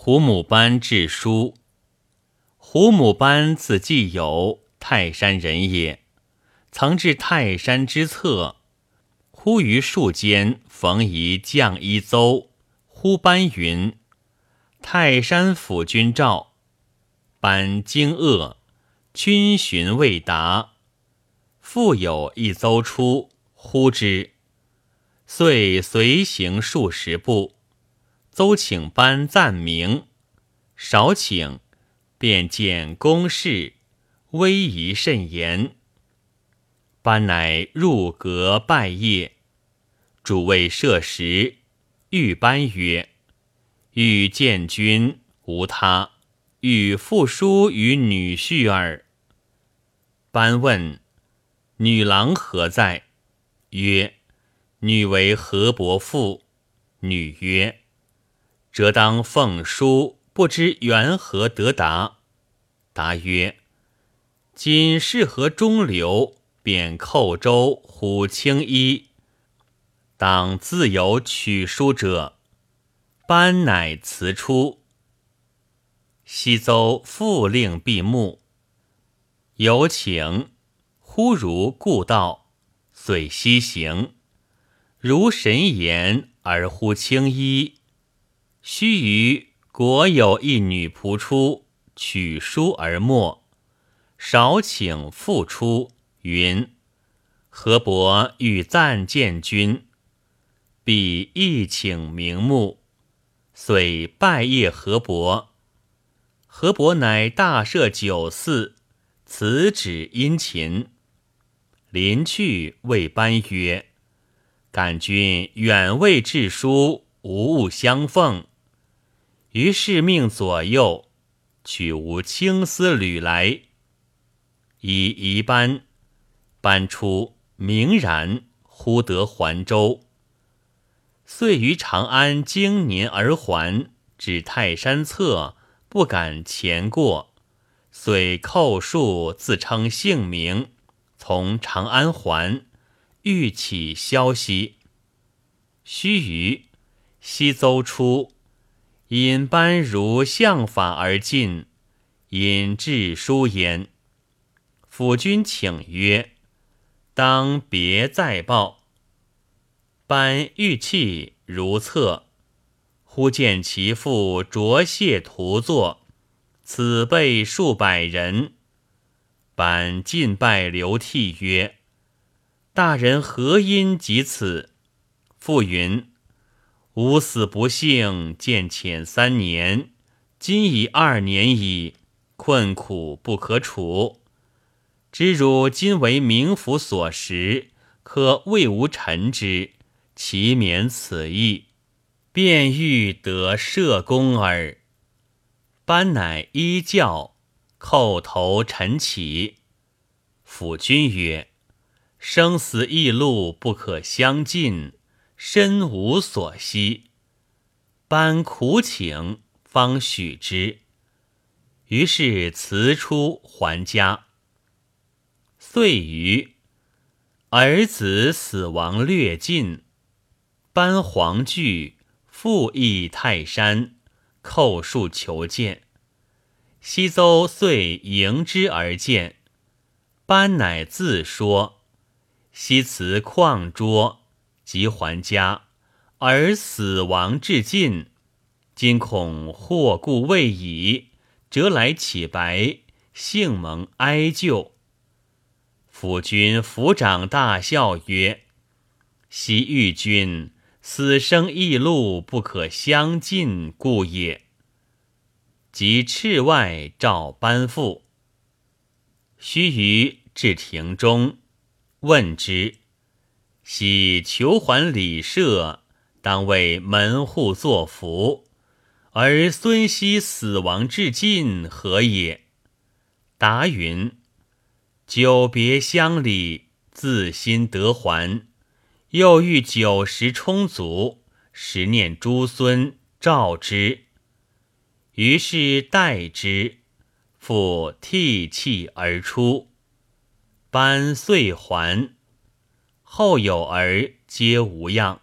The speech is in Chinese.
胡母班致书。胡母班字季友，泰山人也。曾至泰山之侧，忽于树间逢一将衣邹。忽班云：“泰山府君召。”班惊愕，君询未答。复有一邹出，呼之，遂随行数十步。邹请班赞明，少请，便见公事，威仪甚严。班乃入阁拜谒，主谓设食，欲班曰：“欲见君，无他，欲复书与女婿耳。”班问：“女郎何在？”曰：“女为何伯父。”女曰：则当奉书，不知缘何得答。答曰：“今适河中流，便寇州虎青衣，当自有取书者。”班乃辞出。西邹复令闭目，有请，忽如故道，遂西行，如神言而忽青衣。须臾，果有一女仆出，取书而没。少请复出，云：“何伯欲暂见君。”必亦请明目，遂拜谒何伯。何伯乃大设酒肆，辞旨殷勤。临去，谓班曰：“感君远未致书，无物相奉。”于是命左右取无青丝缕来，以一班搬出，明然忽得还州。遂于长安经年而还，至泰山侧，不敢前过，遂叩树自称姓名，从长安还，欲起消息。须臾，西邹出。引班如相法而进，引至书焉。辅君请曰：“当别再报。”班玉器如厕，忽见其父着谢徒坐，此辈数百人。班进拜流涕曰：“大人何因及此？”父云。吾死不幸，见遣三年，今已二年矣，困苦不可处。知汝今为冥府所食，可为吾臣之，其免此意，便欲得社公耳。班乃依教，叩头陈起。辅君曰：“生死异路，不可相近。”身无所惜，班苦请，方许之。于是辞出还家。岁余，儿子死亡略尽，班黄惧，复诣泰山，叩树求见。西邹遂迎之而见，班乃自说，西辞旷拙。即还家，而死亡至尽，今恐祸故未已，折来乞白，幸蒙哀救。辅君抚掌大笑曰：“昔遇君死生异路，不可相近，故也。”即斥外召班父。须臾至庭中，问之。喜求还礼社，当为门户作福。而孙熙死亡至尽，何也？答云：久别乡里，自心得还。又欲酒食充足，时念诸孙，召之。于是待之，复涕泣而出。班遂还。后有儿皆无恙。